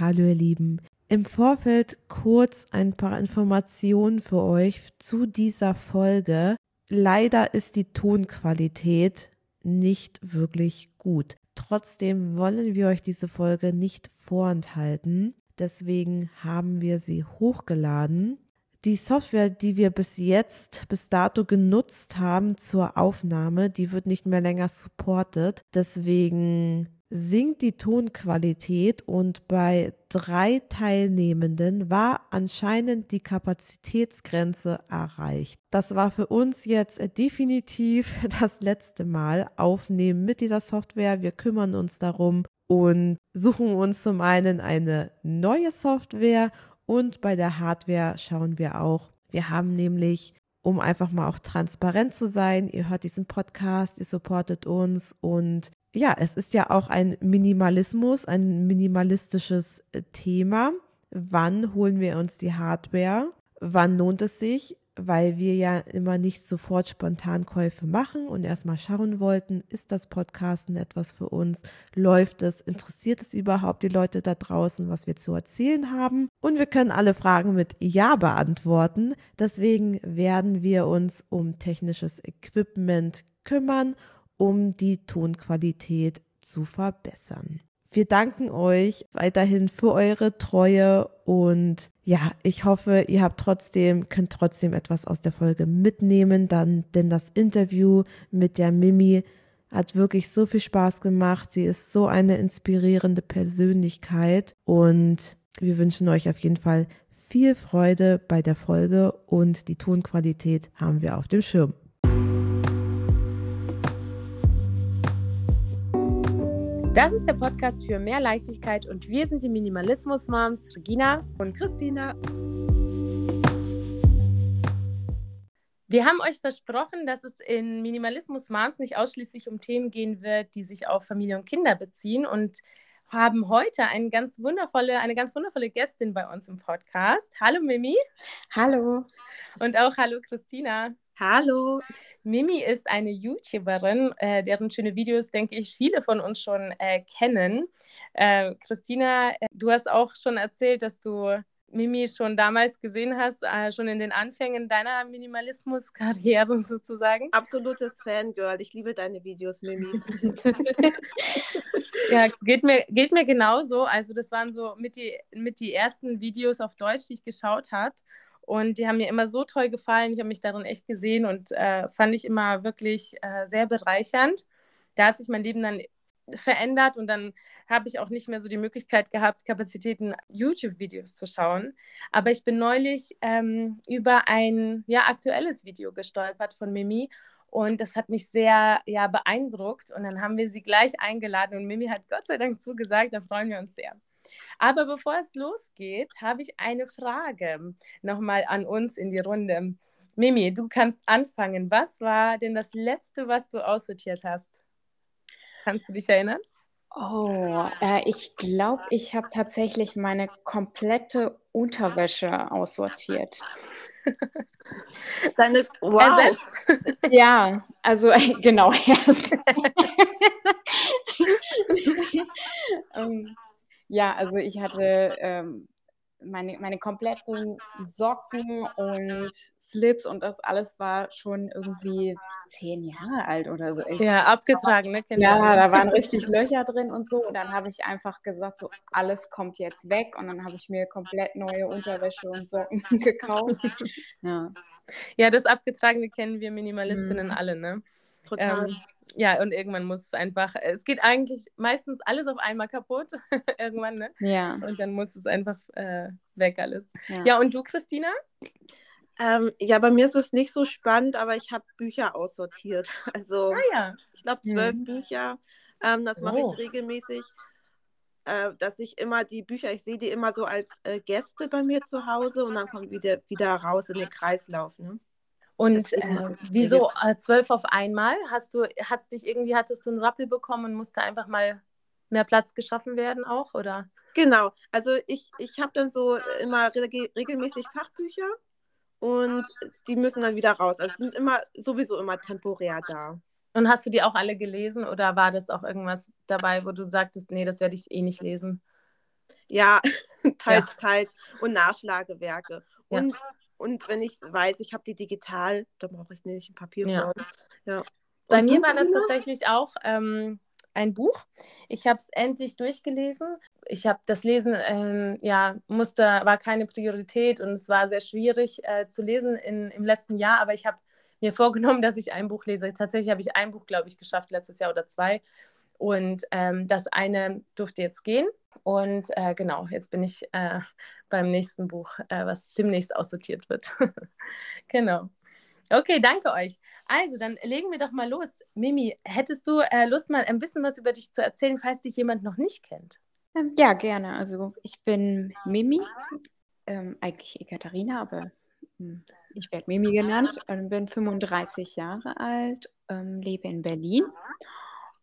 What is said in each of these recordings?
Hallo ihr Lieben. Im Vorfeld kurz ein paar Informationen für euch zu dieser Folge. Leider ist die Tonqualität nicht wirklich gut. Trotzdem wollen wir euch diese Folge nicht vorenthalten. Deswegen haben wir sie hochgeladen. Die Software, die wir bis jetzt, bis dato genutzt haben zur Aufnahme, die wird nicht mehr länger supported. Deswegen sinkt die Tonqualität und bei drei Teilnehmenden war anscheinend die Kapazitätsgrenze erreicht. Das war für uns jetzt definitiv das letzte Mal aufnehmen mit dieser Software. Wir kümmern uns darum und suchen uns zum einen eine neue Software und bei der Hardware schauen wir auch. Wir haben nämlich um einfach mal auch transparent zu sein. Ihr hört diesen Podcast, ihr supportet uns und ja, es ist ja auch ein Minimalismus, ein minimalistisches äh, Thema. Wann holen wir uns die Hardware? Wann lohnt es sich? Weil wir ja immer nicht sofort spontan Käufe machen und erstmal schauen wollten, ist das Podcasten etwas für uns? Läuft es? Interessiert es überhaupt die Leute da draußen, was wir zu erzählen haben? Und wir können alle Fragen mit Ja beantworten. Deswegen werden wir uns um technisches Equipment kümmern um die Tonqualität zu verbessern. Wir danken euch weiterhin für eure Treue und ja, ich hoffe, ihr habt trotzdem, könnt trotzdem etwas aus der Folge mitnehmen, dann, denn das Interview mit der Mimi hat wirklich so viel Spaß gemacht. Sie ist so eine inspirierende Persönlichkeit und wir wünschen euch auf jeden Fall viel Freude bei der Folge und die Tonqualität haben wir auf dem Schirm. Das ist der Podcast für mehr Leichtigkeit und wir sind die Minimalismus-Moms Regina und Christina. Wir haben euch versprochen, dass es in Minimalismus Moms nicht ausschließlich um Themen gehen wird, die sich auf Familie und Kinder beziehen und haben heute eine ganz wundervolle, eine ganz wundervolle Gästin bei uns im Podcast. Hallo Mimi. Hallo. Und auch hallo Christina. Hallo. Mimi ist eine YouTuberin, äh, deren schöne Videos, denke ich, viele von uns schon äh, kennen. Äh, Christina, äh, du hast auch schon erzählt, dass du Mimi schon damals gesehen hast, äh, schon in den Anfängen deiner Minimalismus-Karriere sozusagen. Absolutes Fangirl. Ich liebe deine Videos, Mimi. ja, geht mir, geht mir genauso. Also das waren so mit die, mit die ersten Videos auf Deutsch, die ich geschaut habe. Und die haben mir immer so toll gefallen. Ich habe mich darin echt gesehen und äh, fand ich immer wirklich äh, sehr bereichernd. Da hat sich mein Leben dann verändert und dann habe ich auch nicht mehr so die Möglichkeit gehabt, Kapazitäten YouTube-Videos zu schauen. Aber ich bin neulich ähm, über ein ja, aktuelles Video gestolpert von Mimi und das hat mich sehr ja, beeindruckt. Und dann haben wir sie gleich eingeladen und Mimi hat Gott sei Dank zugesagt, da freuen wir uns sehr. Aber bevor es losgeht, habe ich eine Frage nochmal an uns in die Runde. Mimi, du kannst anfangen. Was war denn das Letzte, was du aussortiert hast? Kannst du dich erinnern? Oh, äh, ich glaube, ich habe tatsächlich meine komplette Unterwäsche aussortiert. Deine wow. Ersetzt? Ja, also genau. ähm, ja, also ich hatte ähm, meine, meine kompletten Socken und Slips und das alles war schon irgendwie zehn Jahre alt oder so. Ich ja, abgetragen, ne? Kinder. Ja, da waren richtig Löcher drin und so. Und dann habe ich einfach gesagt, so alles kommt jetzt weg. Und dann habe ich mir komplett neue Unterwäsche und Socken gekauft. Ja. Ja, das Abgetragene kennen wir Minimalistinnen mhm. alle, ne? Total. Ähm, ja, und irgendwann muss es einfach, es geht eigentlich meistens alles auf einmal kaputt, irgendwann, ne? Ja. Und dann muss es einfach äh, weg alles. Ja. ja, und du, Christina? Ähm, ja, bei mir ist es nicht so spannend, aber ich habe Bücher aussortiert. Also, ah, ja. ich glaube, zwölf mhm. Bücher. Ähm, das mache oh. ich regelmäßig, äh, dass ich immer die Bücher, ich sehe die immer so als äh, Gäste bei mir zu Hause und dann kommt wieder, wieder raus in den Kreislauf. Ne? Und äh, wieso äh, zwölf auf einmal? Hast du, hat's dich irgendwie, hattest du einen Rappel bekommen und musste einfach mal mehr Platz geschaffen werden auch, oder? Genau, also ich, ich habe dann so immer regelmäßig Fachbücher und die müssen dann wieder raus. Also sind immer sowieso immer temporär da. Und hast du die auch alle gelesen oder war das auch irgendwas dabei, wo du sagtest, nee, das werde ich eh nicht lesen? Ja, teils, ja. teils. Und Nachschlagewerke. Ja. und wenn ich weiß, ich habe die digital, dann brauche ich nicht ein Papier. Ja. ja. Bei mir war das tatsächlich auch ähm, ein Buch. Ich habe es endlich durchgelesen. Ich habe das Lesen, ähm, ja, musste, war keine Priorität und es war sehr schwierig äh, zu lesen in, im letzten Jahr, aber ich habe mir vorgenommen, dass ich ein Buch lese. Tatsächlich habe ich ein Buch, glaube ich, geschafft letztes Jahr oder zwei. Und ähm, das eine durfte jetzt gehen. Und äh, genau, jetzt bin ich äh, beim nächsten Buch, äh, was demnächst aussortiert wird. genau. Okay, danke euch. Also, dann legen wir doch mal los. Mimi, hättest du äh, Lust, mal ein bisschen was über dich zu erzählen, falls dich jemand noch nicht kennt? Ähm, ja, gerne. Also, ich bin Mimi, ähm, eigentlich Ekaterina, aber hm, ich werde Mimi genannt, und bin 35 Jahre alt, ähm, lebe in Berlin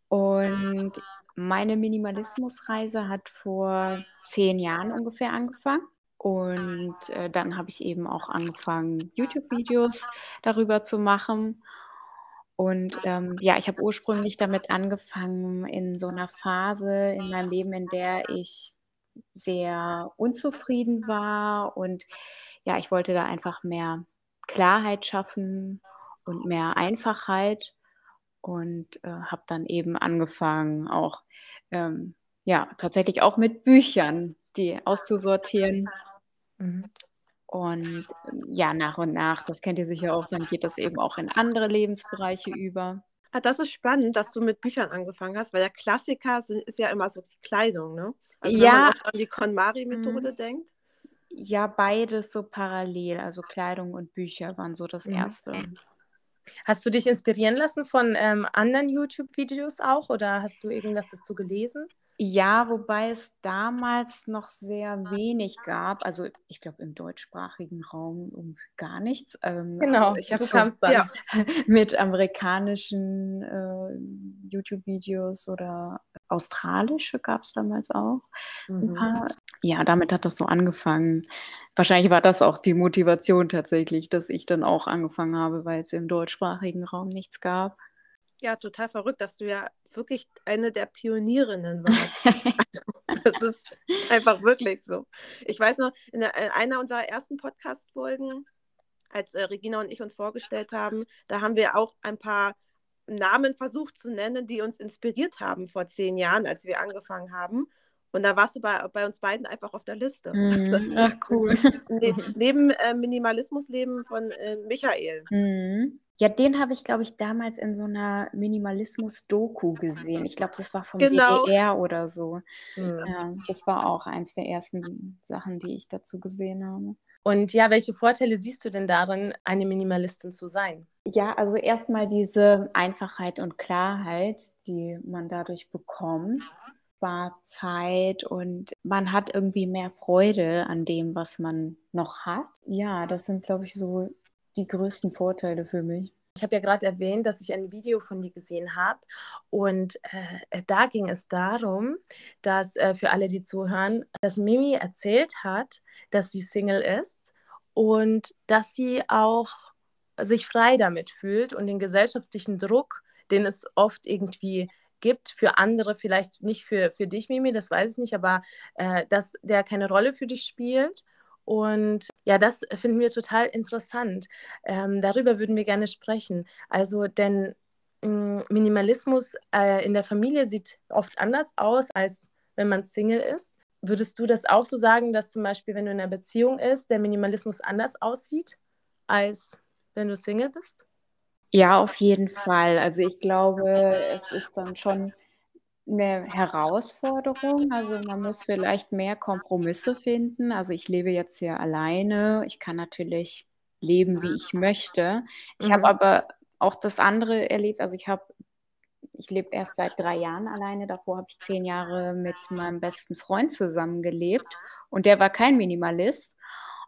und meine Minimalismusreise hat vor zehn Jahren ungefähr angefangen. Und äh, dann habe ich eben auch angefangen, YouTube-Videos darüber zu machen. Und ähm, ja, ich habe ursprünglich damit angefangen in so einer Phase in meinem Leben, in der ich sehr unzufrieden war. Und ja, ich wollte da einfach mehr Klarheit schaffen und mehr Einfachheit und äh, habe dann eben angefangen, auch ähm, ja tatsächlich auch mit Büchern die auszusortieren. Mhm. Und ähm, ja, nach und nach, das kennt ihr sicher auch, dann geht das eben auch in andere Lebensbereiche über. Ah, das ist spannend, dass du mit Büchern angefangen hast, weil der Klassiker sind, ist ja immer so die Kleidung, ne? Also ja. wenn man an die KonMari-Methode mhm. denkt. Ja, beides so parallel. Also Kleidung und Bücher waren so das mhm. Hast du dich inspirieren lassen von ähm, anderen YouTube-Videos auch oder hast du irgendwas dazu gelesen? Ja, wobei es damals noch sehr wenig gab. Also ich glaube im deutschsprachigen Raum gar nichts. Ähm, genau, ich habe so, ja, mit amerikanischen äh, YouTube-Videos oder australische gab es damals auch. Mhm. Ja, damit hat das so angefangen. Wahrscheinlich war das auch die Motivation tatsächlich, dass ich dann auch angefangen habe, weil es im deutschsprachigen Raum nichts gab. Ja, total verrückt, dass du ja wirklich eine der Pionierinnen warst. also, das ist einfach wirklich so. Ich weiß noch, in, in einer unserer ersten Podcast-Folgen, als äh, Regina und ich uns vorgestellt haben, da haben wir auch ein paar Namen versucht zu nennen, die uns inspiriert haben vor zehn Jahren, als wir angefangen haben. Und da warst du bei, bei uns beiden einfach auf der Liste. Mm, ach, cool. Ne, neben äh, Minimalismusleben von äh, Michael. Mm. Ja, den habe ich, glaube ich, damals in so einer Minimalismus-Doku gesehen. Ich glaube, das war vom genau. WDR oder so. Mhm. Ja, das war auch eins der ersten Sachen, die ich dazu gesehen habe. Und ja, welche Vorteile siehst du denn darin, eine Minimalistin zu sein? Ja, also erstmal diese Einfachheit und Klarheit, die man dadurch bekommt spart Zeit und man hat irgendwie mehr Freude an dem, was man noch hat. Ja, das sind, glaube ich, so die größten Vorteile für mich. Ich habe ja gerade erwähnt, dass ich ein Video von dir gesehen habe und äh, da ging es darum, dass äh, für alle, die zuhören, dass Mimi erzählt hat, dass sie Single ist und dass sie auch sich frei damit fühlt und den gesellschaftlichen Druck, den es oft irgendwie gibt, für andere vielleicht nicht für, für dich, Mimi, das weiß ich nicht, aber äh, dass der keine Rolle für dich spielt. Und ja, das finden wir total interessant. Ähm, darüber würden wir gerne sprechen. Also, denn mh, hm, Minimalismus äh, in der Familie sieht oft anders aus, als wenn man Single ist. Würdest du das auch so sagen, dass zum Beispiel, wenn du in einer Beziehung ist, der Minimalismus anders aussieht, als wenn du Single bist? Ja, auf jeden Fall. Also ich glaube, es ist dann schon eine Herausforderung. Also man muss vielleicht mehr Kompromisse finden. Also ich lebe jetzt hier alleine. Ich kann natürlich leben, wie ich möchte. Ich habe mhm. aber auch das andere erlebt. Also ich habe, ich lebe erst seit drei Jahren alleine. Davor habe ich zehn Jahre mit meinem besten Freund zusammengelebt und der war kein Minimalist.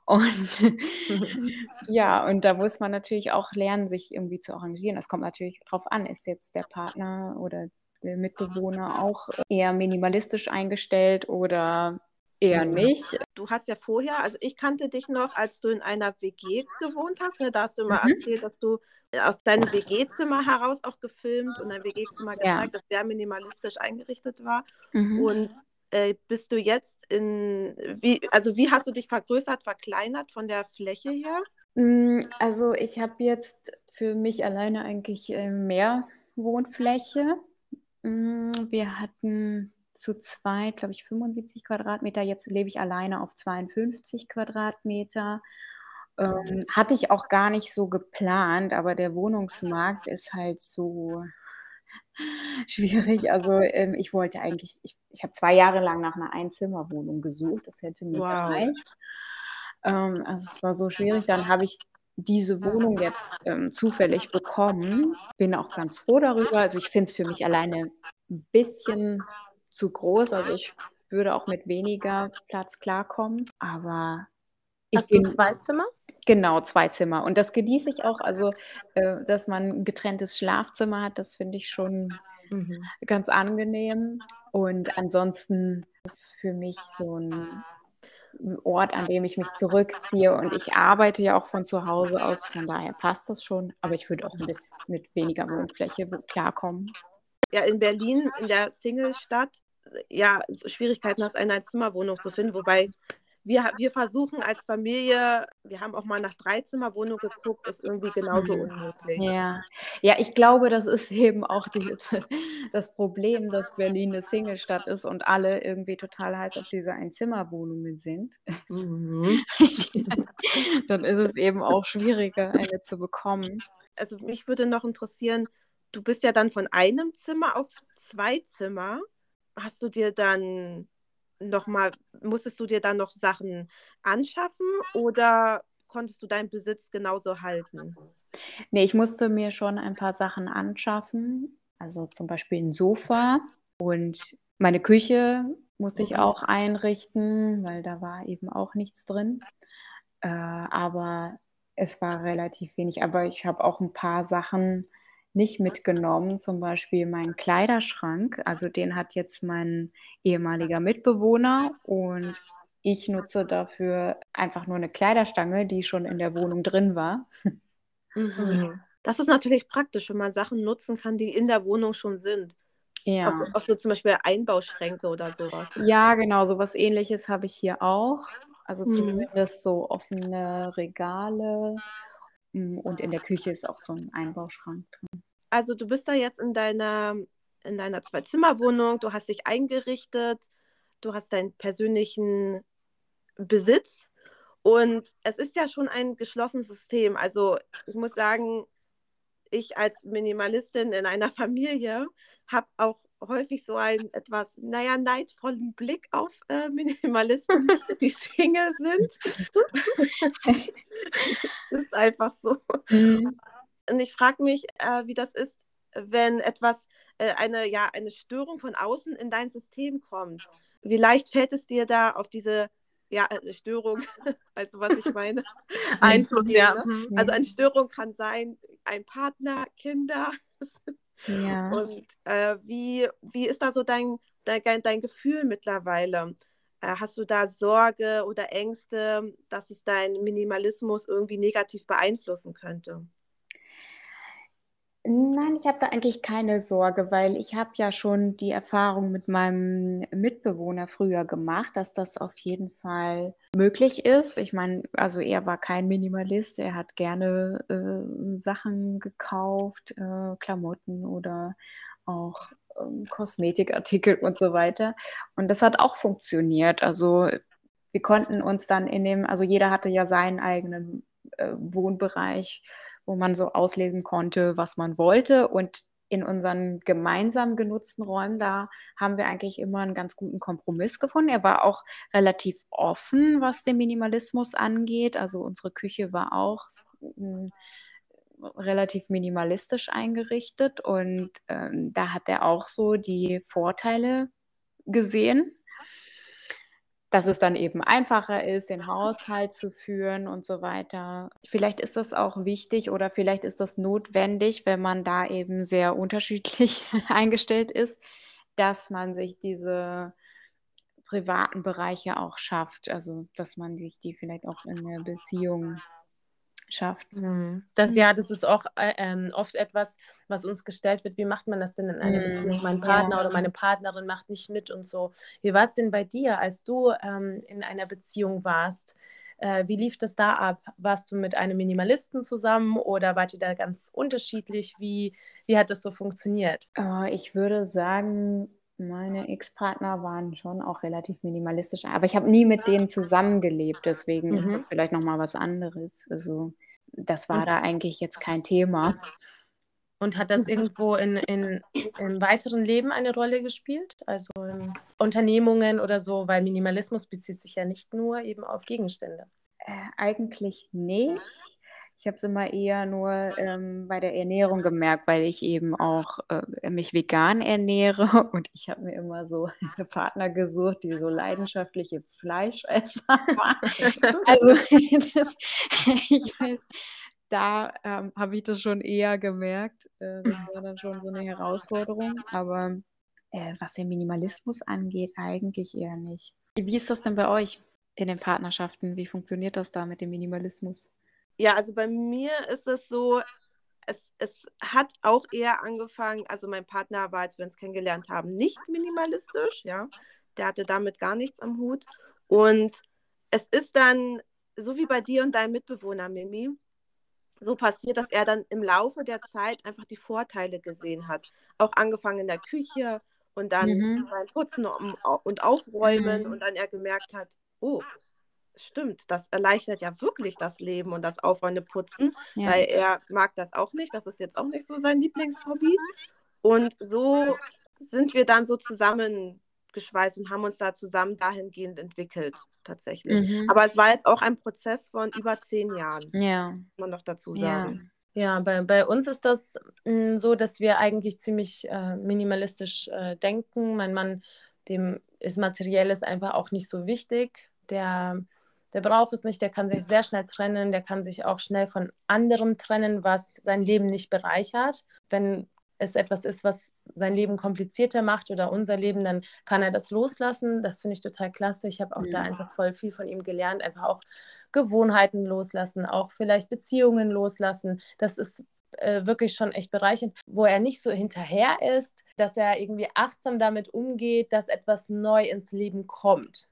Und ja, und da muss man natürlich auch lernen, sich irgendwie zu arrangieren. Das kommt natürlich darauf an, ist jetzt der Partner oder der Mitbewohner auch eher minimalistisch eingestellt oder eher mhm. nicht. Du hast ja vorher, also ich kannte dich noch, als du in einer WG gewohnt hast. Ne? Da hast du immer mhm. erzählt, dass du aus deinem WG-Zimmer heraus auch gefilmt und dein WG-Zimmer gezeigt, ja. das sehr minimalistisch eingerichtet war. Mhm. Und äh, bist du jetzt in, wie, also wie hast du dich vergrößert, verkleinert von der Fläche her? Mm, also ich habe jetzt für mich alleine eigentlich äh, mehr Wohnfläche. Mm, wir hatten zu zweit, glaube ich, 75 Quadratmeter. Jetzt lebe ich alleine auf 52 Quadratmeter. Ähm, hatte ich auch gar nicht so geplant, aber der Wohnungsmarkt ist halt so schwierig. Also ähm, ich wollte eigentlich, ich, ich habe zwei Jahre lang nach einer Einzimmerwohnung gesucht. Das hätte mir wow. gereicht. Ähm, also es war so schwierig. Dann habe ich diese Wohnung jetzt ähm, zufällig bekommen. Bin auch ganz froh darüber. Also ich finde es für mich alleine ein bisschen zu groß. Also ich würde auch mit weniger Platz klarkommen. Aber ich Hast bin, du zwei Zimmer? Genau, zwei Zimmer. Und das genieße ich auch. Also, äh, dass man ein getrenntes Schlafzimmer hat, das finde ich schon mhm. ganz angenehm. Und ansonsten ist es für mich so ein Ort, an dem ich mich zurückziehe. Und ich arbeite ja auch von zu Hause aus, von daher passt das schon. Aber ich würde auch ein bisschen mit weniger Wohnfläche klarkommen. Ja, in Berlin, in der Single-Stadt, ja, Schwierigkeiten hast, eine Zimmerwohnung zu finden, wobei wir, wir versuchen als Familie, wir haben auch mal nach Dreizimmerwohnung geguckt, ist irgendwie genauso mhm. unmöglich. Ja. ja, ich glaube, das ist eben auch die, das Problem, dass Berlin eine Singlestadt ist und alle irgendwie total heiß auf diese Einzimmerwohnungen sind. Mhm. Dann ist es eben auch schwieriger, eine zu bekommen. Also mich würde noch interessieren, du bist ja dann von einem Zimmer auf zwei Zimmer. Hast du dir dann nochmal, musstest du dir dann noch Sachen anschaffen oder konntest du deinen Besitz genauso halten? Nee, ich musste mir schon ein paar Sachen anschaffen. Also zum Beispiel ein Sofa und meine Küche musste ich mhm. auch einrichten, weil da war eben auch nichts drin. Äh, aber es war relativ wenig. Aber ich habe auch ein paar Sachen nicht mitgenommen, zum Beispiel meinen Kleiderschrank. Also den hat jetzt mein ehemaliger Mitbewohner und ich nutze dafür einfach nur eine Kleiderstange, die schon in der Wohnung drin war. Mhm. Das ist natürlich praktisch, wenn man Sachen nutzen kann, die in der Wohnung schon sind. Ja. Auch, auch so zum Beispiel Einbauschränke oder sowas. Ja, genau, sowas ähnliches habe ich hier auch. Also mhm. zumindest so offene Regale. Mm, und in der Küche ist auch so ein Einbauschrank drin also du bist da jetzt in deiner, in deiner Zwei-Zimmer-Wohnung, du hast dich eingerichtet, du hast deinen persönlichen Besitz und es ist ja schon ein geschlossenes System. Also ich muss sagen, ich als Minimalistin in einer Familie habe auch häufig so einen etwas, naja, neidvollen Blick auf äh, Minimalisten, die Single sind. das ist einfach so. Mhm. Und ich frage mich, äh, wie das ist, wenn etwas, äh, eine, ja, eine Störung von außen in dein System kommt. Wie leicht fällt es dir da auf diese ja, also Störung, also was ich meine, Einfluss, ja. Ne? Mhm. Also eine Störung kann sein, ein Partner, Kinder. Ja. Und äh, wie, wie ist da so dein, dein, dein Gefühl mittlerweile? Äh, hast du da Sorge oder Ängste, dass es deinen Minimalismus irgendwie negativ beeinflussen könnte? Nein, ich habe da eigentlich keine Sorge, weil ich habe ja schon die Erfahrung mit meinem Mitbewohner früher gemacht, dass das auf jeden Fall möglich ist. Ich meine, also er war kein Minimalist, er hat gerne äh, Sachen gekauft, äh, Klamotten oder auch ähm, Kosmetikartikel und so weiter. Und das hat auch funktioniert. Also wir konnten uns dann in dem, also jeder hatte ja seinen eigenen äh, Wohnbereich wo man so auslesen konnte, was man wollte. Und in unseren gemeinsam genutzten Räumen, da haben wir eigentlich immer einen ganz guten Kompromiss gefunden. Er war auch relativ offen, was den Minimalismus angeht. Also unsere Küche war auch hm, relativ minimalistisch eingerichtet und ähm, da hat er auch so die Vorteile gesehen dass es dann eben einfacher ist, den Haushalt zu führen und so weiter. Vielleicht ist das auch wichtig oder vielleicht ist das notwendig, wenn man da eben sehr unterschiedlich eingestellt ist, dass man sich diese privaten Bereiche auch schafft. Also, dass man sich die vielleicht auch in der Beziehung schafft. Mhm. Das, ja, das ist auch äh, ähm, oft etwas, was uns gestellt wird. Wie macht man das denn in einer Mhm. Beziehung? Mein Partner Ja. oder meine Partnerin macht nicht mit und so. Wie war es denn bei dir, als du ähm, in einer Beziehung warst? Äh, wie lief das da ab? Warst du mit einem Minimalisten zusammen oder wart ihr da ganz unterschiedlich? Wie, wie hat das so funktioniert? Äh, ich würde sagen, meine Ex-Partner waren schon auch relativ minimalistisch, aber ich habe nie mit denen zusammengelebt, deswegen ist Mhm. das vielleicht noch mal was anderes. Also, das war Und, da eigentlich jetzt kein Thema. und hat das irgendwo in, in, im weiteren Leben eine Rolle gespielt? Also in Unternehmungen oder so, weil Minimalismus bezieht sich ja nicht nur eben auf Gegenstände. Äh, eigentlich nicht. Ich habe es immer eher nur ähm, bei der Ernährung gemerkt, weil ich eben auch äh, mich vegan ernähre und ich habe mir immer so Partner gesucht, die so leidenschaftliche Fleischesser waren. Also das, ich weiß, da ähm, habe ich das schon eher gemerkt. Äh, das war dann schon so eine Herausforderung. Aber äh, was den Minimalismus angeht, eigentlich eher nicht. Wie ist das denn bei euch in den Partnerschaften? Wie funktioniert das da mit dem Minimalismus? Ja, also bei mir ist es so, es, es hat auch eher angefangen, also mein Partner war, als wir uns kennengelernt haben, nicht minimalistisch, ja. Der hatte damit gar nichts am Hut. Und es ist dann, so wie bei dir und deinem Mitbewohner, Mimi, so passiert, dass er dann im Laufe der Zeit einfach die Vorteile gesehen hat. Auch angefangen in der Küche und dann Mhm. beim Putzen und Aufräumen Mhm. und dann er gemerkt hat, oh, stimmt, das erleichtert ja wirklich das Leben und das Aufräumen, Putzen, Ja. weil er mag das auch nicht. Das ist jetzt auch nicht so sein Lieblingshobby. Und so sind wir dann so zusammengeschweißt und haben uns da zusammen dahingehend entwickelt, tatsächlich. Mhm. Aber es war jetzt auch ein Prozess von über zehn Jahren, Ja. muss man noch dazu Ja. sagen. Ja, bei, bei uns ist das mh, so, dass wir eigentlich ziemlich äh, minimalistisch äh, denken. Mein Mann, dem ist Materielles einfach auch nicht so wichtig. Der, der braucht es nicht, der kann sich sehr schnell trennen, der kann sich auch schnell von anderem trennen, was sein Leben nicht bereichert. Wenn es etwas ist, was sein Leben komplizierter macht oder unser Leben, dann kann er das loslassen. Das finde ich total klasse. Ich habe auch da Mhm. einfach voll viel von ihm gelernt, einfach auch Gewohnheiten loslassen, auch vielleicht Beziehungen loslassen. Das ist äh, wirklich schon echt bereichernd, wo er nicht so hinterher ist, dass er irgendwie achtsam damit umgeht, dass etwas neu ins Leben kommt.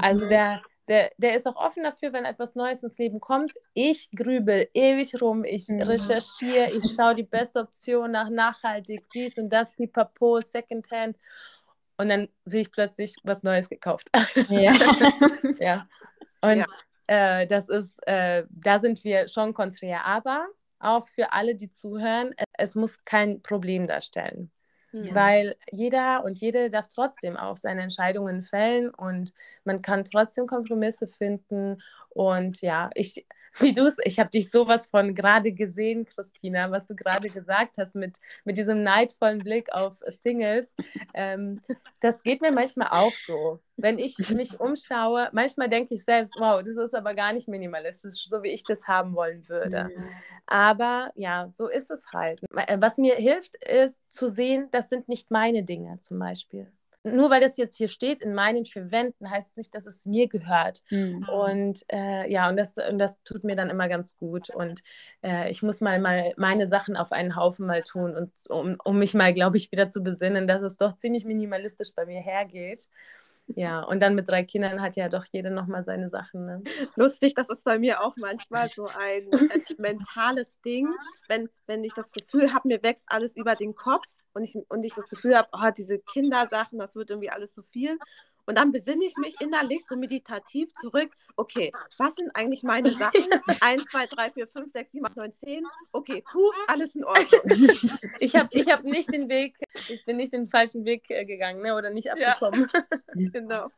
Also Mhm. der, der, der ist auch offen dafür, wenn etwas Neues ins Leben kommt. Ich grübel ewig rum, ich Mhm. recherchiere, ich schaue die beste Option nach nachhaltig, dies und das, pipapo, Secondhand. Und dann sehe ich plötzlich was Neues gekauft. Ja. ja. Und Ja. Äh, das ist, äh, da sind wir schon konträr. Aber auch für alle, die zuhören, es muss kein Problem darstellen. Mhm. Weil jeder und jede darf trotzdem auch seine Entscheidungen fällen und man kann trotzdem Kompromisse finden. Und ja, ich, wie du es, ich habe dich sowas von gerade gesehen, Christina, was du gerade gesagt hast mit, mit diesem neidvollen Blick auf Singles. Ähm, das geht mir manchmal auch so. Wenn ich mich umschaue, manchmal denke ich selbst, wow, das ist aber gar nicht minimalistisch, so wie ich das haben wollen würde. Aber ja, so ist es halt. Äh, Was mir hilft, ist zu sehen, das sind nicht meine Dinge zum Beispiel. Nur weil das jetzt hier steht in meinen vier Wänden, heißt es nicht, dass es mir gehört. Mhm. Und äh, ja, und das, und das tut mir dann immer ganz gut. Und äh, ich muss mal, mal meine Sachen auf einen Haufen mal tun, und, um, um mich mal, glaube ich, wieder zu besinnen, dass es doch ziemlich minimalistisch bei mir hergeht. Ja, und dann mit drei Kindern hat ja doch jeder nochmal seine Sachen. Ne? Lustig, das ist bei mir auch manchmal so ein, ein mentales Ding, wenn, wenn ich das Gefühl habe, mir wächst alles über den Kopf und ich, und ich das Gefühl habe, oh, diese Kindersachen, das wird irgendwie alles zu viel. Und dann besinne ich mich innerlich so meditativ zurück. Okay, was sind eigentlich meine Sachen? 1, 2, 3, 4, 5, 6, 7, 8, 9, 10. Okay, puh, alles in Ordnung. Ich habe ich hab nicht den Weg, ich bin nicht den falschen Weg äh, gegangen ne, oder nicht Ja. abgekommen. Genau.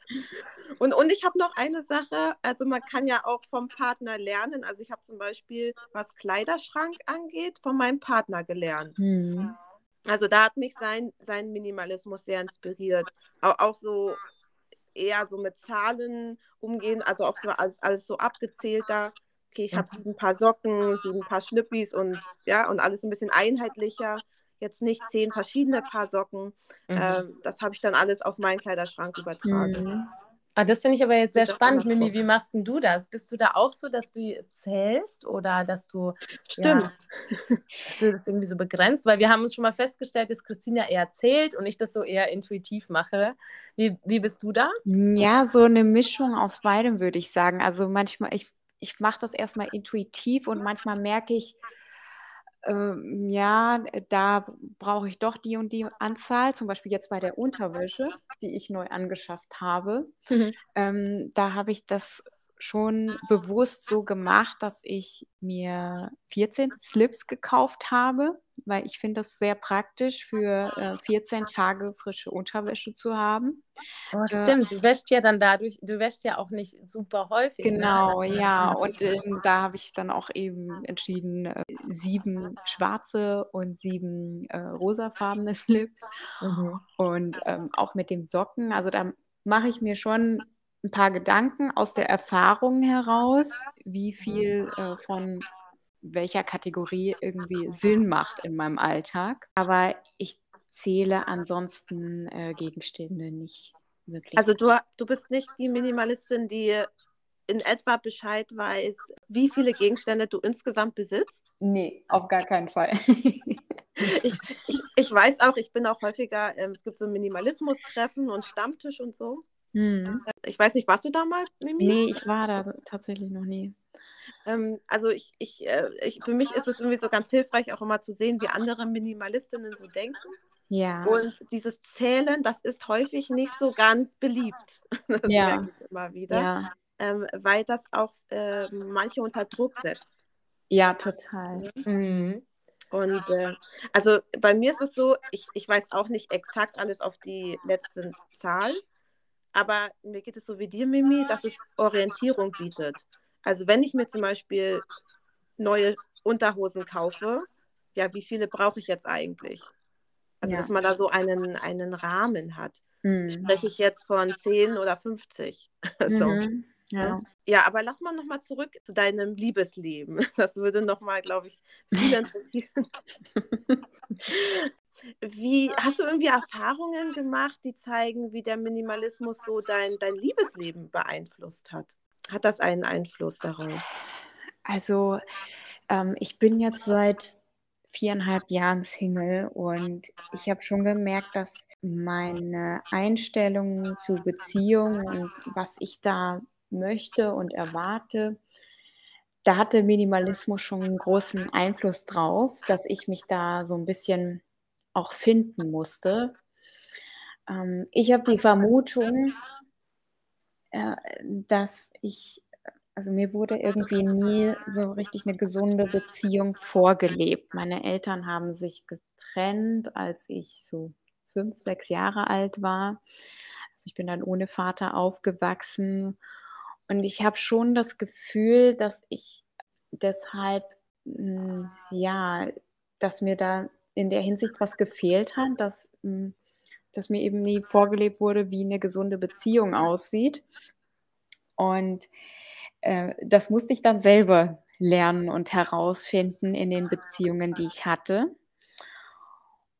Und, und ich habe noch eine Sache, also man kann ja auch vom Partner lernen. Also ich habe zum Beispiel, was Kleiderschrank angeht, von meinem Partner gelernt. Mhm. Also da hat mich sein, sein Minimalismus sehr inspiriert. Auch, auch so eher so mit Zahlen umgehen, also auch so alles, alles so abgezählter. Okay, ich habe sieben Paar Socken, sieben Paar Schlippis und ja, und alles ein bisschen einheitlicher. Jetzt nicht zehn verschiedene Paar Socken. Mhm. Ähm, das habe ich dann alles auf meinen Kleiderschrank übertragen. Mhm. Ah, das finde ich aber jetzt sehr spannend, Mimi. Wie machst denn du das? Bist du da auch so, dass du zählst oder dass du, Stimmt. Ja, dass du das irgendwie so begrenzt? Weil wir haben uns schon mal festgestellt, dass Christina eher zählt und ich das so eher intuitiv mache. Wie, wie bist du da? Ja, so eine Mischung aus beidem würde ich sagen. Also manchmal, ich, ich mache das erstmal intuitiv und manchmal merke ich, ähm, ja, da brauche ich doch die und die Anzahl, zum Beispiel jetzt bei der Unterwäsche, die ich neu angeschafft habe. Mhm. Ähm, da habe ich das schon bewusst so gemacht, dass ich mir 14 Slips gekauft habe, weil ich finde das sehr praktisch für äh, 14 Tage frische Unterwäsche zu haben. Oh, stimmt, du wäschst ja dann dadurch, du wäschst ja auch nicht super häufig. ne? Genau, ne? ja. Und ähm, da habe ich dann auch eben entschieden, äh, sieben schwarze und sieben äh, rosafarbene Slips. Mhm. Und ähm, auch mit den Socken, also da mache ich mir schon ein paar Gedanken aus der Erfahrung heraus, wie viel äh, von welcher Kategorie irgendwie Sinn macht in meinem Alltag. Aber ich zähle ansonsten äh, Gegenstände nicht wirklich. Also du, du bist nicht die Minimalistin, die in etwa Bescheid weiß, wie viele Gegenstände du insgesamt besitzt? Nee, auf gar keinen Fall. ich, ich, ich, weiß auch, ich bin auch häufiger, ähm, es gibt so Minimalismus-Treffen und Stammtisch und so. Hm. Ich weiß nicht, warst du da mal, Mimi? Nee, ich war da tatsächlich noch nie. Ähm, also ich, ich, äh, ich, für mich ist es irgendwie so ganz hilfreich, auch immer zu sehen, wie andere Minimalistinnen so denken. Ja. Und dieses Zählen, das ist häufig nicht so ganz beliebt. Das ja. merke ich immer wieder. Ja. Ähm, weil das auch äh, manche unter Druck setzt. Ja, total. Mhm. Und äh, also bei mir ist es so, ich, ich weiß auch nicht exakt alles auf die letzte Zahl, aber mir geht es so wie dir, Mimi, dass es Orientierung bietet. Also wenn ich mir zum Beispiel neue Unterhosen kaufe, ja, wie viele brauche ich jetzt eigentlich? Also Ja. dass man da so einen, einen Rahmen hat. Mhm. Spreche ich jetzt von 10 oder 50? so. Mhm. Ja. Ja, aber lass mal nochmal zurück zu deinem Liebesleben. Das würde nochmal, glaube ich, viele interessieren. Wie, hast du irgendwie Erfahrungen gemacht, die zeigen, wie der Minimalismus so dein, dein Liebesleben beeinflusst hat? Hat das einen Einfluss darauf? Also, ähm, ich bin jetzt seit viereinhalb Jahren Single und ich habe schon gemerkt, dass meine Einstellung zu Beziehungen und was ich da möchte und erwarte, da hatte Minimalismus schon einen großen Einfluss drauf, dass ich mich da so ein bisschen auch finden musste. Ähm, ich habe die Vermutung, äh, dass ich also mir wurde irgendwie nie so richtig eine gesunde Beziehung vorgelebt. Meine Eltern haben sich getrennt, als ich so fünf, sechs Jahre alt war. Also ich bin dann ohne Vater aufgewachsen und ich habe schon das Gefühl, dass ich deshalb, hm, ja, dass mir da in der Hinsicht was gefehlt hat, dass, hm, dass mir eben nie vorgelebt wurde, wie eine gesunde Beziehung aussieht. Und äh, das musste ich dann selber lernen und herausfinden in den Beziehungen, die ich hatte.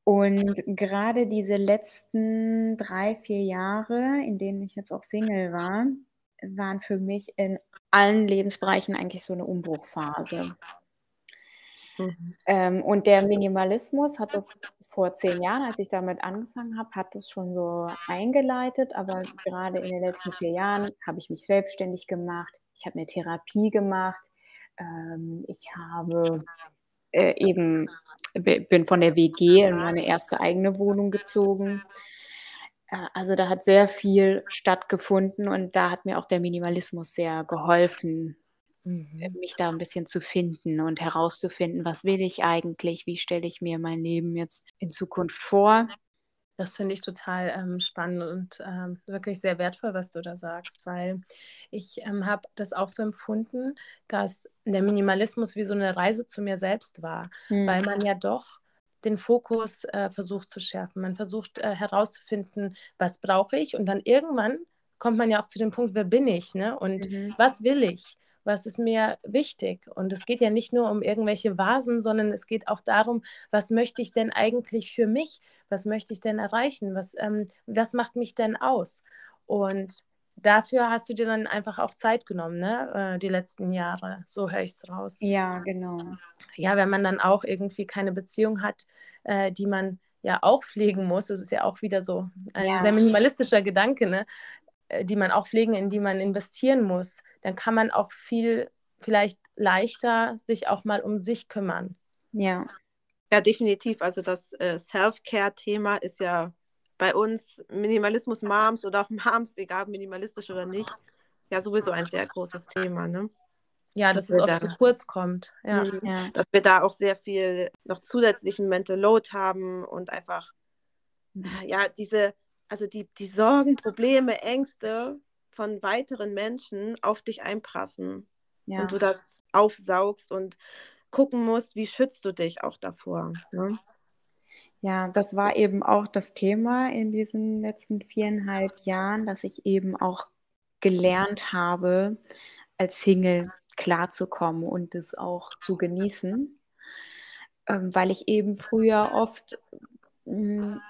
Und gerade diese letzten drei, vier Jahre, in denen ich jetzt auch Single war, waren für mich in allen Lebensbereichen eigentlich so eine Umbruchphase. Mhm. Ähm, und der Minimalismus hat das vor zehn Jahren, als ich damit angefangen habe, hat das schon so eingeleitet. Aber gerade in den letzten vier Jahren habe ich mich selbstständig gemacht. Ich habe eine Therapie gemacht. Ähm, ich habe äh, eben bin von der WG in meine erste eigene Wohnung gezogen. Äh, Also da hat sehr viel stattgefunden und da hat mir auch der Minimalismus sehr geholfen, Mhm. mich da ein bisschen zu finden und herauszufinden, was will ich eigentlich, wie stelle ich mir mein Leben jetzt in Zukunft vor. Das finde ich total ähm, spannend und ähm, wirklich sehr wertvoll, was du da sagst, weil ich ähm, habe das auch so empfunden, dass der Minimalismus wie so eine Reise zu mir selbst war, weil Hm. man ja doch den Fokus äh, versucht zu schärfen. Man versucht äh, herauszufinden, was brauche ich und dann irgendwann kommt man ja auch zu dem Punkt, wer bin ich ne? und Mhm. was will ich? Was ist mir wichtig? Und es geht ja nicht nur um irgendwelche Vasen, sondern es geht auch darum, was möchte ich denn eigentlich für mich? Was möchte ich denn erreichen? Was, ähm, was macht mich denn aus? Und dafür hast du dir dann einfach auch Zeit genommen, ne? Äh, die letzten Jahre. So höre ich es raus. Ja, genau. Ja, wenn man dann auch irgendwie keine Beziehung hat, äh, die man ja auch pflegen muss, das ist ja auch wieder so ein Ja. sehr minimalistischer Gedanke, ne? Äh, die man auch pflegen, in die man investieren muss, dann kann man auch viel vielleicht leichter sich auch mal um sich kümmern. Ja, Ja, definitiv. Also das äh, Self-Care-Thema ist ja bei uns Minimalismus-Moms oder auch Moms, egal minimalistisch oder nicht, ja sowieso ein sehr großes Thema. Ne? Ja, dass Das es oft da- zu kurz kommt. Ja. Mhm. ja, Dass wir da auch sehr viel noch zusätzlichen Mental Load haben und einfach, äh, ja, diese, also die, die Sorgen, Probleme, Ängste von weiteren Menschen auf dich einprassen ja. und du das aufsaugst und gucken musst, wie schützt du dich auch davor. Ne? Ja, das war eben auch das Thema in diesen letzten viereinhalb Jahren, dass ich eben auch gelernt habe, als Single klarzukommen und es auch zu genießen, ähm, weil ich eben früher oft mh,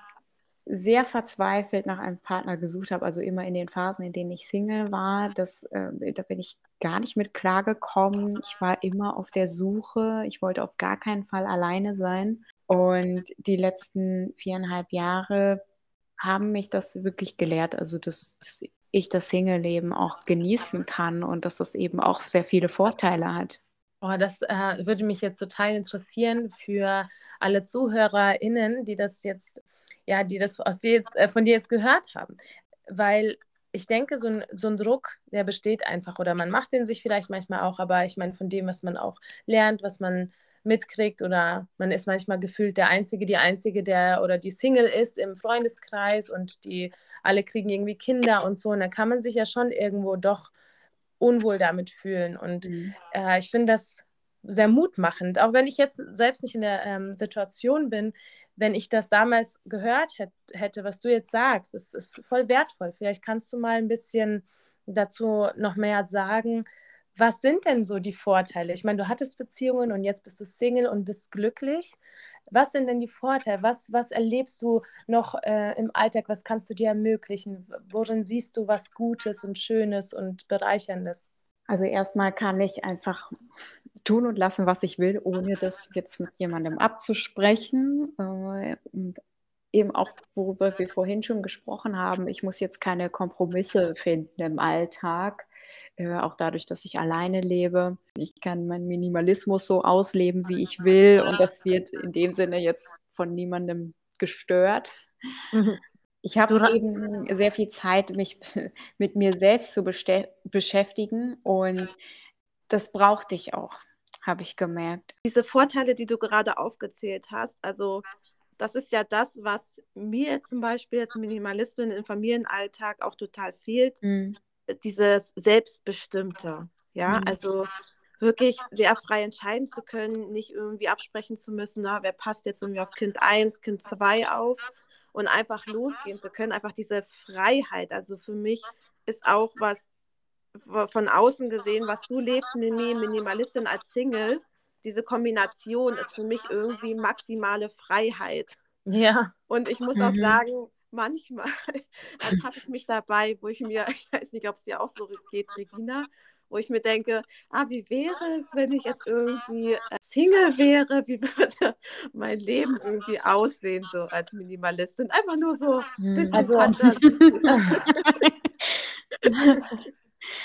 sehr verzweifelt nach einem Partner gesucht habe, also immer in den Phasen, in denen ich Single war, das, äh, da bin ich gar nicht mit klargekommen. Ich war immer auf der Suche, ich wollte auf gar keinen Fall alleine sein. Und die letzten viereinhalb Jahre haben mich das wirklich gelehrt, also dass, dass ich das Single-Leben auch genießen kann und dass das eben auch sehr viele Vorteile hat. Oh, das äh, würde mich jetzt total interessieren für alle ZuhörerInnen, die das jetzt, ja, die das aus dir jetzt, äh, von dir jetzt gehört haben. Weil ich denke, so ein, so ein Druck, der besteht einfach. Oder man macht den sich vielleicht manchmal auch, aber ich meine, von dem, was man auch lernt, was man mitkriegt oder man ist manchmal gefühlt der Einzige, die Einzige, der oder die Single ist im Freundeskreis und die alle kriegen irgendwie Kinder und so. Und dann kann man sich ja schon irgendwo doch unwohl damit fühlen. Und äh, ich finde das sehr mutmachend, auch wenn ich jetzt selbst nicht in der ähm, Situation bin, wenn ich das damals gehört hätt, hätte, was du jetzt sagst, es ist voll wertvoll. Vielleicht kannst du mal ein bisschen dazu noch mehr sagen. Was sind denn so die Vorteile? Ich meine, du hattest Beziehungen und jetzt bist du Single und bist glücklich. Was sind denn die Vorteile? Was, was erlebst du noch äh, im Alltag? Was kannst du dir ermöglichen? Worin siehst du was Gutes und Schönes und Bereicherndes? Also erstmal kann ich einfach tun und lassen, was ich will, ohne das jetzt mit jemandem abzusprechen. Äh, und eben auch, worüber wir vorhin schon gesprochen haben, ich muss jetzt keine Kompromisse finden im Alltag. Äh, auch dadurch, dass ich alleine lebe. Ich kann meinen Minimalismus so ausleben, wie ich will. Und das wird in dem Sinne jetzt von niemandem gestört. Ich habe eben sehr viel Zeit, mich mit mir selbst zu beschäftigen und das brauchte ich auch, habe ich gemerkt. Diese Vorteile, die du gerade aufgezählt hast, also das ist ja das, was mir zum Beispiel als Minimalistin im Familienalltag auch total fehlt, Mhm. dieses Selbstbestimmte. Ja, Mhm. also wirklich sehr frei entscheiden zu können, nicht irgendwie absprechen zu müssen, na, wer passt jetzt irgendwie auf Kind 1, Kind 2 auf und einfach losgehen zu können, einfach diese Freiheit. Also für mich ist auch was von außen gesehen, was du lebst, Minimalistin als Single, diese Kombination ist für mich irgendwie maximale Freiheit. Ja. Und ich muss auch Mhm. sagen, manchmal ertappe ich mich dabei, wo ich mir, ich weiß nicht, ob es dir auch so geht, Regina, wo ich mir denke, ah, wie wäre es, wenn ich jetzt irgendwie äh, Single wäre? Wie würde mein Leben irgendwie aussehen, so als Minimalistin? Einfach nur so ein Mhm. bisschen Also- Fantasie.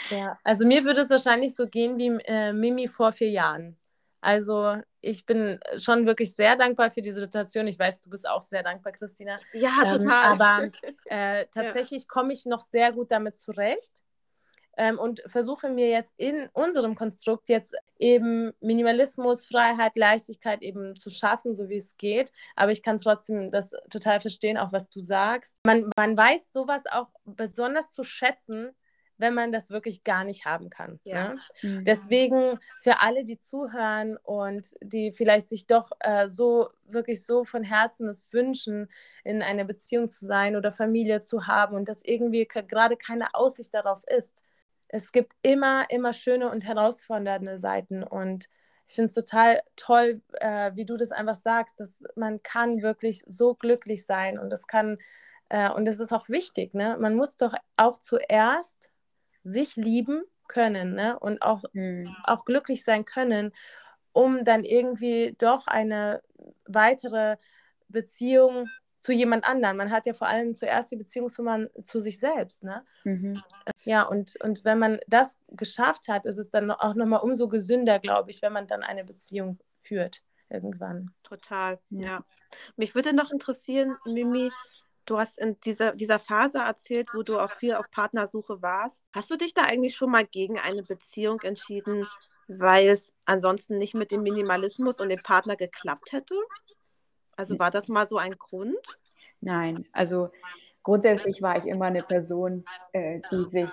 Ja, also mir würde es wahrscheinlich so gehen wie äh, Mimi vor vier Jahren. Also ich bin schon wirklich sehr dankbar für diese Situation. Ich weiß, du bist auch sehr dankbar, Christina. Ja, Ähm, total. aber äh, tatsächlich komme ich noch sehr gut damit zurecht ähm, und versuche mir jetzt in unserem Konstrukt jetzt eben Minimalismus, Freiheit, Leichtigkeit eben zu schaffen, so wie es geht. Aber ich kann trotzdem das total verstehen, auch was du sagst. Man, man weiß sowas auch besonders zu schätzen, wenn man das wirklich gar nicht haben kann. Ja. Ne? Mhm. Deswegen für alle, die zuhören und die vielleicht sich doch äh, so wirklich so von Herzen es wünschen, in einer Beziehung zu sein oder Familie zu haben und dass irgendwie gerade keine Aussicht darauf ist. Es gibt immer, immer schöne und herausfordernde Seiten und ich finde es total toll, äh, wie du das einfach sagst, dass man kann wirklich so glücklich sein und das kann äh, und das ist auch wichtig, ne? Man muss doch auch zuerst sich lieben können ne? und auch, Hm. auch glücklich sein können, um dann irgendwie doch eine weitere Beziehung zu jemand anderem. Man hat ja vor allem zuerst die Beziehung zu, man, zu sich selbst. Ne? Mhm. Ja, und, und wenn man das geschafft hat, ist es dann auch nochmal umso gesünder, glaube ich, wenn man dann eine Beziehung führt irgendwann. Total, Ja. ja. Mich würde noch interessieren, Mimi, du hast in dieser, dieser Phase erzählt, wo du auch viel auf Partnersuche warst. Hast du dich da eigentlich schon mal gegen eine Beziehung entschieden, weil es ansonsten nicht mit dem Minimalismus und dem Partner geklappt hätte? Also war das mal so ein Grund? Nein, also grundsätzlich war ich immer eine Person, äh, die sich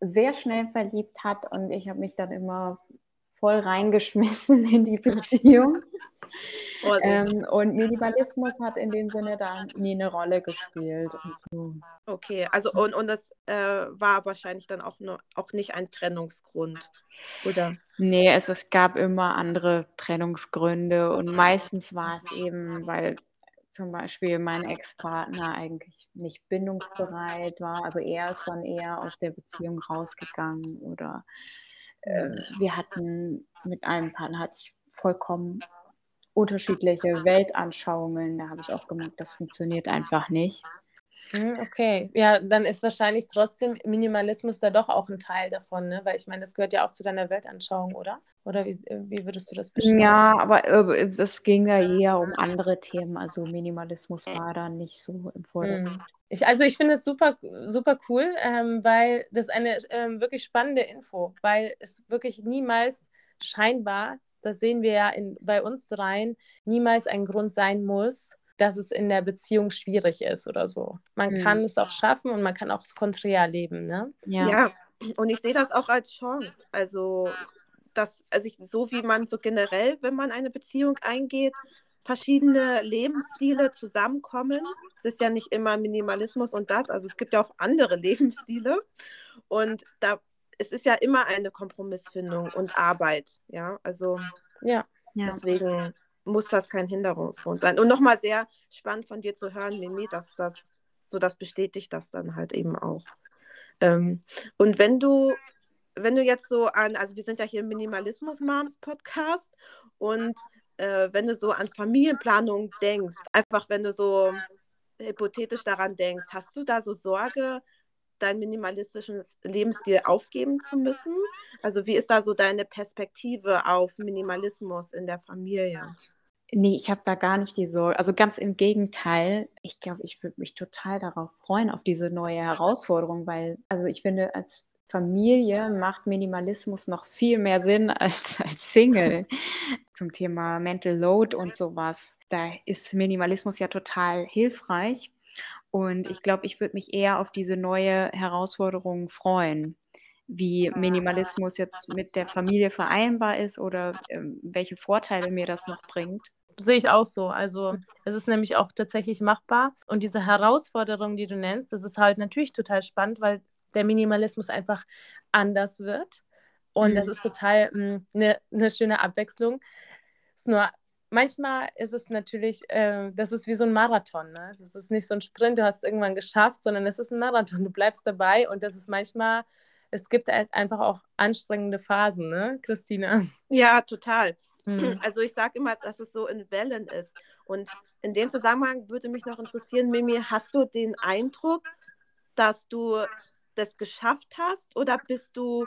sehr schnell verliebt hat und ich habe mich dann immer voll reingeschmissen in die Beziehung. Ähm, und Minimalismus hat in dem Sinne da nie eine Rolle gespielt. Und so. Okay, also und, und das äh, war wahrscheinlich dann auch, nur, auch nicht ein Trennungsgrund, oder? Nee, es, es gab immer andere Trennungsgründe und meistens war es eben, weil zum Beispiel mein Ex-Partner eigentlich nicht bindungsbereit war. Also er ist dann eher aus der Beziehung rausgegangen oder äh, wir hatten mit einem Partner hatte ich vollkommen unterschiedliche Weltanschauungen. Da habe ich auch gemerkt, das funktioniert einfach nicht. Hm, Okay, ja, dann ist wahrscheinlich trotzdem Minimalismus da doch auch ein Teil davon, ne? Weil ich meine, das gehört ja auch zu deiner Weltanschauung, oder? Oder wie, wie würdest du das beschreiben? Ja, aber äh, es ging da eher um andere Themen. Also Minimalismus war da nicht so im Vordergrund. Hm. Ich, also ich finde es super, super cool, ähm, weil das eine ähm, wirklich spannende Info, weil es wirklich niemals scheinbar, das sehen wir ja in, bei uns dreien, niemals ein Grund sein muss, dass es in der Beziehung schwierig ist oder so. Man Hm. kann es auch schaffen und man kann auch konträr leben, ne? Ja. Ja, und ich sehe das auch als Chance. Also, dass, also ich, so wie man so generell, wenn man eine Beziehung eingeht, verschiedene Lebensstile zusammenkommen. Es ist ja nicht immer Minimalismus und das, also es gibt ja auch andere Lebensstile. Und da, es ist ja immer eine Kompromissfindung und Arbeit. Ja, also Ja. ja. deswegen muss das kein Hinderungsgrund sein. Und nochmal sehr spannend von dir zu hören, Mimi, dass das so das bestätigt das dann halt eben auch. Ähm, und wenn du, wenn du jetzt so an, also wir sind ja hier im Minimalismus Moms Podcast und äh, wenn du so an Familienplanung denkst, einfach wenn du so hypothetisch daran denkst, hast du da so Sorge, deinen minimalistischen Lebensstil aufgeben zu müssen? Also wie ist da so deine Perspektive auf Minimalismus in der Familie? Nee, ich habe da gar nicht die Sorge. Also ganz im Gegenteil. Ich glaube, ich würde mich total darauf freuen, auf diese neue Herausforderung, weil, also ich finde, als Familie macht Minimalismus noch viel mehr Sinn als als Single. Zum Thema Mental Load und sowas. Da ist Minimalismus ja total hilfreich. Und ich glaube, ich würde mich eher auf diese neue Herausforderung freuen, wie Minimalismus jetzt mit der Familie vereinbar ist oder ähm, welche Vorteile mir das noch bringt. Sehe ich auch so. Also es ist nämlich auch tatsächlich machbar. Und diese Herausforderung, die du nennst, das ist halt natürlich total spannend, weil der Minimalismus einfach anders wird. Und das Mhm. ist total eine ne schöne Abwechslung. Ist nur, manchmal ist es natürlich, äh, das ist wie so ein Marathon. Ne? Das ist nicht so ein Sprint, du hast es irgendwann geschafft, sondern es ist ein Marathon. Du bleibst dabei und das ist manchmal, es gibt halt einfach auch anstrengende Phasen, ne, Christina? Ja, total. Hm. Also ich sage immer, dass es so in Wellen ist. Und in dem Zusammenhang würde mich noch interessieren, Mimi, hast du den Eindruck, dass du das geschafft hast oder bist du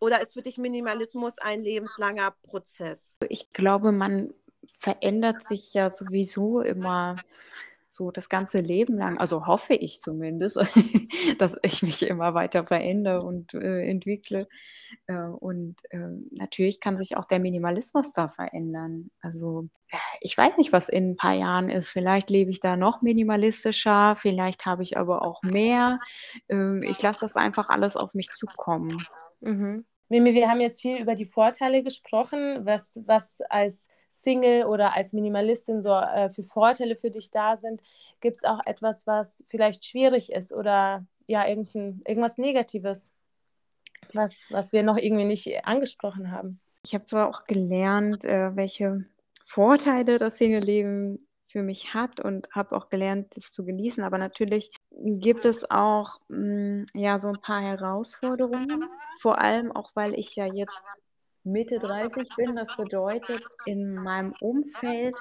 oder ist für dich Minimalismus ein lebenslanger Prozess? Ich glaube, man verändert sich ja sowieso immer so das ganze Leben lang. Also hoffe ich zumindest, dass ich mich immer weiter verändere und äh, entwickle. Äh, und äh, natürlich kann sich auch der Minimalismus da verändern. Also äh, ich weiß nicht, was in ein paar Jahren ist. Vielleicht lebe ich da noch minimalistischer, vielleicht habe ich aber auch mehr. Ähm, ich lasse das einfach alles auf mich zukommen. Mhm. Mimi, wir haben jetzt viel über die Vorteile gesprochen, was, was als Single oder als Minimalistin so äh, für Vorteile für dich da sind. Gibt es auch etwas, was vielleicht schwierig ist oder ja, irgendein, irgendwas Negatives, was, was wir noch irgendwie nicht angesprochen haben? Ich habe zwar auch gelernt, äh, welche Vorteile das Single-Leben für mich hat und habe auch gelernt, das zu genießen. Aber natürlich gibt es auch mh, mm, ja so ein paar Herausforderungen, vor allem auch, weil ich ja jetzt Mitte 30 bin. Das bedeutet, in meinem Umfeld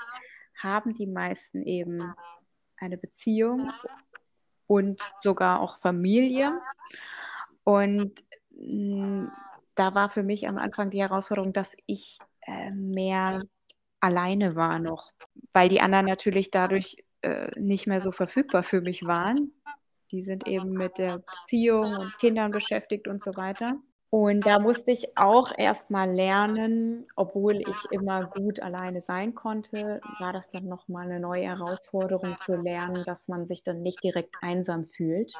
haben die meisten eben eine Beziehung und sogar auch Familie. Und mm, da war für mich am Anfang die Herausforderung, dass ich äh, mehr alleine war noch, weil die anderen natürlich dadurch äh, nicht mehr so verfügbar für mich waren. Die sind eben mit der Beziehung und Kindern beschäftigt und so weiter. Und da musste ich auch erst mal lernen, obwohl ich immer gut alleine sein konnte, war das dann nochmal eine neue Herausforderung zu lernen, dass man sich dann nicht direkt einsam fühlt.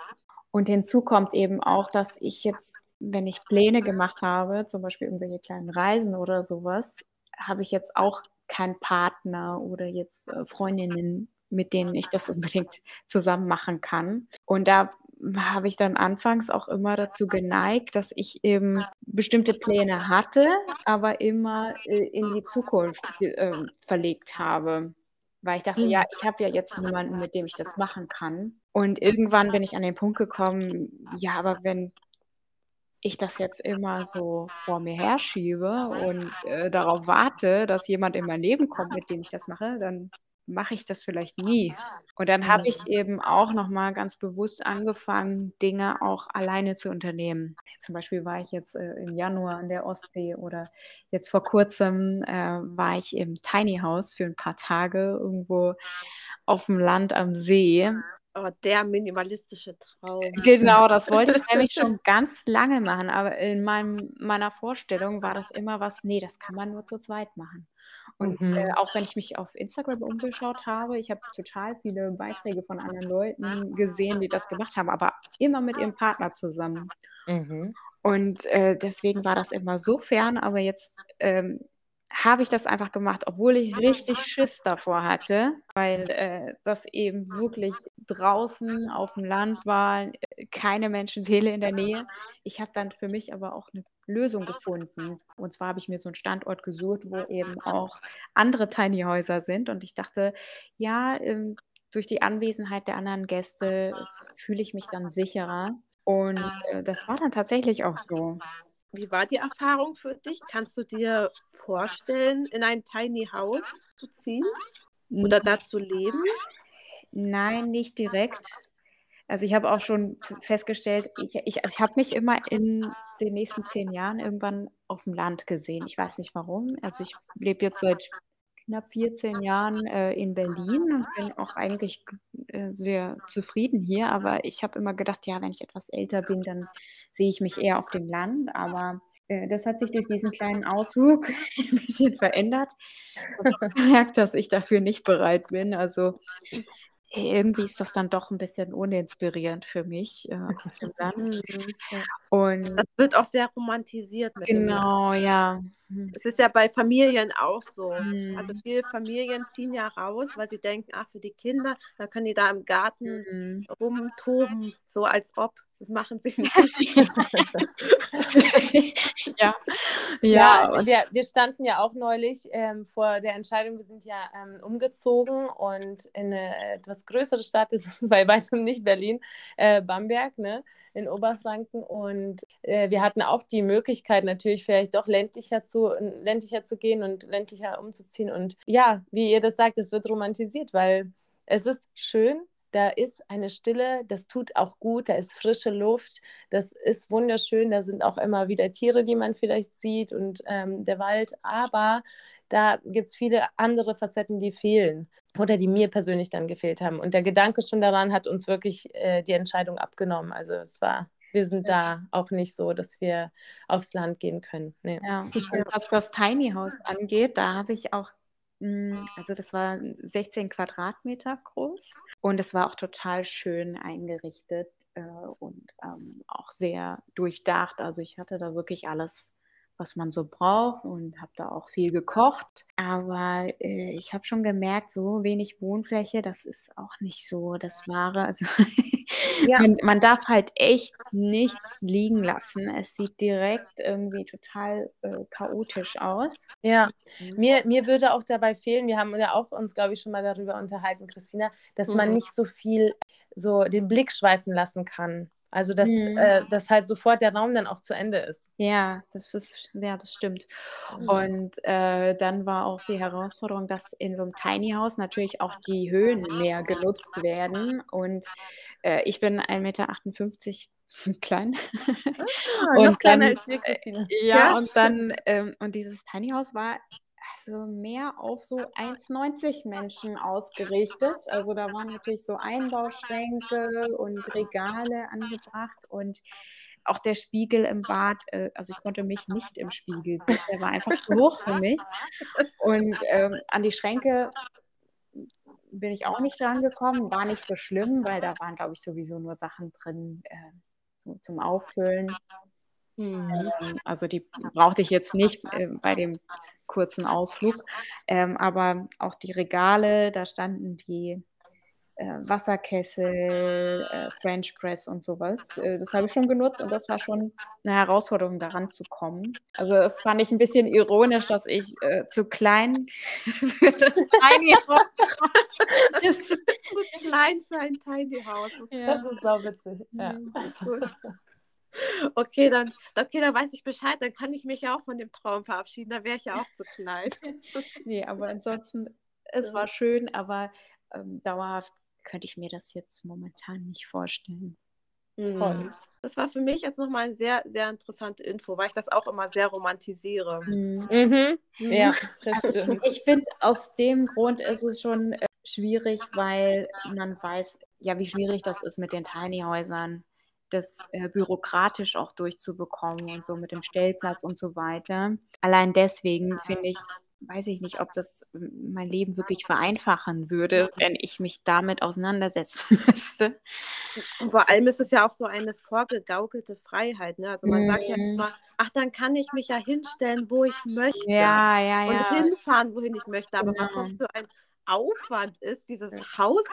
Und hinzu kommt eben auch, dass ich jetzt, wenn ich Pläne gemacht habe, zum Beispiel irgendwelche kleinen Reisen oder sowas, habe ich jetzt auch keinen Partner oder jetzt äh, Freundinnen, mit denen ich das unbedingt zusammen machen kann. Und da habe ich dann anfangs auch immer dazu geneigt, dass ich eben bestimmte Pläne hatte, aber immer äh, in die Zukunft äh, verlegt habe. Weil ich dachte, ja, mhm. ich habe ja jetzt niemanden, mit dem ich das machen kann. Und irgendwann bin ich an den Punkt gekommen, ja, aber wenn ich das jetzt immer so vor mir herschiebe und äh, darauf warte, dass jemand in mein Leben kommt, mit dem ich das mache, dann mache ich das vielleicht nie. Und dann habe ich eben auch nochmal ganz bewusst angefangen, Dinge auch alleine zu unternehmen. Zum Beispiel war ich jetzt äh, im Januar an der Ostsee oder jetzt vor kurzem äh, war ich im Tiny House für ein paar Tage irgendwo auf dem Land am See Oh, der minimalistische Traum. Genau, das wollte ich nämlich schon ganz lange machen, aber in meinem, meiner Vorstellung war das immer was, nee, das kann man nur zu zweit machen. Und mhm. äh, auch wenn ich mich auf Instagram umgeschaut habe, ich habe total viele Beiträge von anderen Leuten gesehen, die das gemacht haben, aber immer mit ihrem Partner zusammen. Mhm. Und äh, deswegen war das immer so fern, aber jetzt ähm, habe ich das einfach gemacht, obwohl ich richtig Schiss davor hatte, weil äh, das eben wirklich draußen auf dem Land war, keine Menschenseele in der Nähe. Ich habe dann für mich aber auch eine Lösung gefunden. Und zwar habe ich mir so einen Standort gesucht, wo eben auch andere Tiny Häuser sind. Und ich dachte, ja, ähm, durch die Anwesenheit der anderen Gäste fühle ich mich dann sicherer. Und äh, das war dann tatsächlich auch so. Wie war die Erfahrung für dich? Kannst du dir vorstellen, in ein Tiny House zu ziehen oder da zu leben? Nein, nicht direkt. Also ich habe auch schon festgestellt, ich, ich, also ich habe mich immer in den nächsten zehn Jahren irgendwann auf dem Land gesehen. Ich weiß nicht warum. Also ich lebe jetzt seit knapp 14 Jahren äh, in Berlin und bin auch eigentlich äh, sehr zufrieden hier. Aber ich habe immer gedacht, ja, wenn ich etwas älter bin, dann sehe ich mich eher auf dem Land. Aber äh, das hat sich durch diesen kleinen Ausflug ein bisschen verändert. Ich habe gemerkt, dass ich dafür nicht bereit bin. Also irgendwie ist das dann doch ein bisschen uninspirierend für mich äh, auf dem Land. Und das wird auch sehr romantisiert. genau, ja. Mhm. Es ist ja bei Familien auch so. Mhm. Also viele Familien ziehen ja raus, weil sie denken, ach, für die Kinder, dann können die da im Garten mhm. rumtoben, so als ob. Das machen sie nicht. ja. Ja, ja wir, wir standen ja auch neulich ähm, vor der Entscheidung, wir sind ja ähm, umgezogen und in eine etwas größere Stadt, das ist bei weitem nicht Berlin, äh, Bamberg, ne? in Oberfranken und äh, wir hatten auch die Möglichkeit natürlich vielleicht doch ländlicher zu, ländlicher zu gehen und ländlicher umzuziehen und ja, wie ihr das sagt, es wird romantisiert, weil es ist schön, da ist eine Stille, das tut auch gut, da ist frische Luft, das ist wunderschön, da sind auch immer wieder Tiere, die man vielleicht sieht und ähm, der Wald, aber da gibt es viele andere Facetten, die fehlen oder die mir persönlich dann gefehlt haben. Und der Gedanke schon daran hat uns wirklich äh, die Entscheidung abgenommen. Also es war wir sind da auch nicht so, dass wir aufs Land gehen können. Nee. Ja, was das Tiny House angeht, da habe ich auch also das war 16 Quadratmeter groß und es war auch total schön eingerichtet äh, und ähm, auch sehr durchdacht. Also ich hatte da wirklich alles, was man so braucht und habe da auch viel gekocht. Aber äh, ich habe schon gemerkt, so wenig Wohnfläche, das ist auch nicht so das Wahre. Also ja. man, man, darf halt echt nichts liegen lassen. Es sieht direkt irgendwie total äh, chaotisch aus. Ja, mhm. mir, mir würde auch dabei fehlen, wir haben ja auch uns, glaube ich, schon mal darüber unterhalten, Christina, dass mhm. man nicht so viel so den Blick schweifen lassen kann. Also dass, mhm. äh, dass halt sofort der Raum dann auch zu Ende ist. Ja, das ist, ja, das stimmt. Mhm. Und äh, dann war auch die Herausforderung, dass in so einem Tiny House natürlich auch die Höhen mehr genutzt werden. Und äh, ich bin 1,58 Meter klein. Ah, und noch kleiner dann, als wir, Christine. Äh, ja, ja, und dann, ähm, und dieses Tiny House war also mehr auf so 1,90 Menschen ausgerichtet. Also da waren natürlich so Einbauschränke und Regale angebracht und auch der Spiegel im Bad, äh, also ich konnte mich nicht im Spiegel sehen, der war einfach zu hoch für mich. Und ähm, an die Schränke bin ich auch nicht rangekommen, war nicht so schlimm, weil da waren, glaube ich, sowieso nur Sachen drin äh, so zum Auffüllen. Mhm. Ähm, also die brauchte ich jetzt nicht äh, bei dem kurzen Ausflug. Ähm, aber auch die Regale, da standen die äh, Wasserkessel, äh, French Press und sowas. Äh, das habe ich schon genutzt und das war schon eine Herausforderung, daran zu kommen. Also das fand ich ein bisschen ironisch, dass ich äh, zu klein für das Tiny House ist. zu klein für ein Tiny House. Ja. Das ist so witzig. Ja. Mhm, cool. Okay, dann, okay, dann weiß ich Bescheid, dann kann ich mich ja auch von dem Traum verabschieden, da wäre ich ja auch zu klein. nee, aber ansonsten, es war schön, aber ähm, dauerhaft könnte ich mir das jetzt momentan nicht vorstellen. Mhm. Toll. Das war für mich jetzt nochmal eine sehr, sehr interessante Info, weil ich das auch immer sehr romantisiere. Mhm. Mhm. Ja, das also, stimmt. Ich finde, aus dem Grund ist es schon äh, schwierig, weil man weiß, ja, wie schwierig das ist mit den Tiny Häusern das äh, bürokratisch auch durchzubekommen und so mit dem Stellplatz und so weiter. Allein deswegen finde ich, weiß ich nicht, ob das mein Leben wirklich vereinfachen würde, wenn ich mich damit auseinandersetzen müsste. Und vor allem ist es ja auch so eine vorgegaukelte Freiheit. Ne? Also man mm. sagt ja mhm. immer, ach, dann kann ich mich ja hinstellen, wo ich möchte. Ja, ja, und ja. hinfahren, wohin ich möchte. Aber genau. was das für ein Aufwand ist, dieses Haus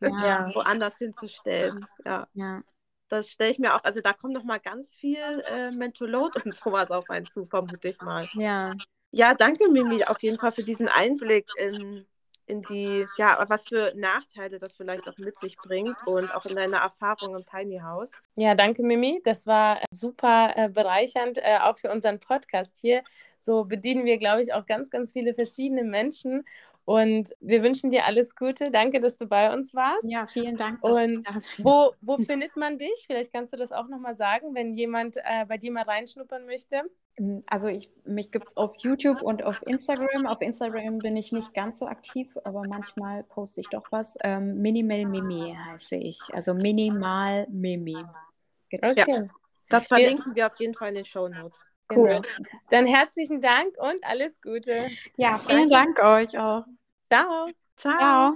ja. woanders hinzustellen. Ja. ja das stelle ich mir auch, also da kommt noch mal ganz viel äh, Mental Load und sowas auf einen zu, vermute ich mal. Ja. Ja, danke Mimi auf jeden Fall für diesen Einblick in, in die, ja, was für Nachteile das vielleicht auch mit sich bringt und auch in deine Erfahrung im Tiny House. Ja, danke Mimi, das war super äh, bereichernd, äh, auch für unseren Podcast hier. So bedienen wir, glaube ich, auch ganz, ganz viele verschiedene Menschen und wir wünschen dir alles Gute. Danke, dass du bei uns warst. Ja, vielen Dank. Und wo, wo findet man dich? Vielleicht kannst du das auch nochmal sagen, wenn jemand äh, bei dir mal reinschnuppern möchte. Ähm, also ich, mich gibt es auf YouTube und auf Instagram. Auf Instagram bin ich nicht ganz so aktiv, aber manchmal poste ich doch was. Ähm, Minimal Mimi heiße ich. Also Minimal Mimi. Okay. Ja, das verlinken wir auf jeden Fall in den Show Notes. Cool. Genau. Dann herzlichen Dank und alles Gute. Ja, vielen Dank euch auch. Ciao. Ciao. Ciao.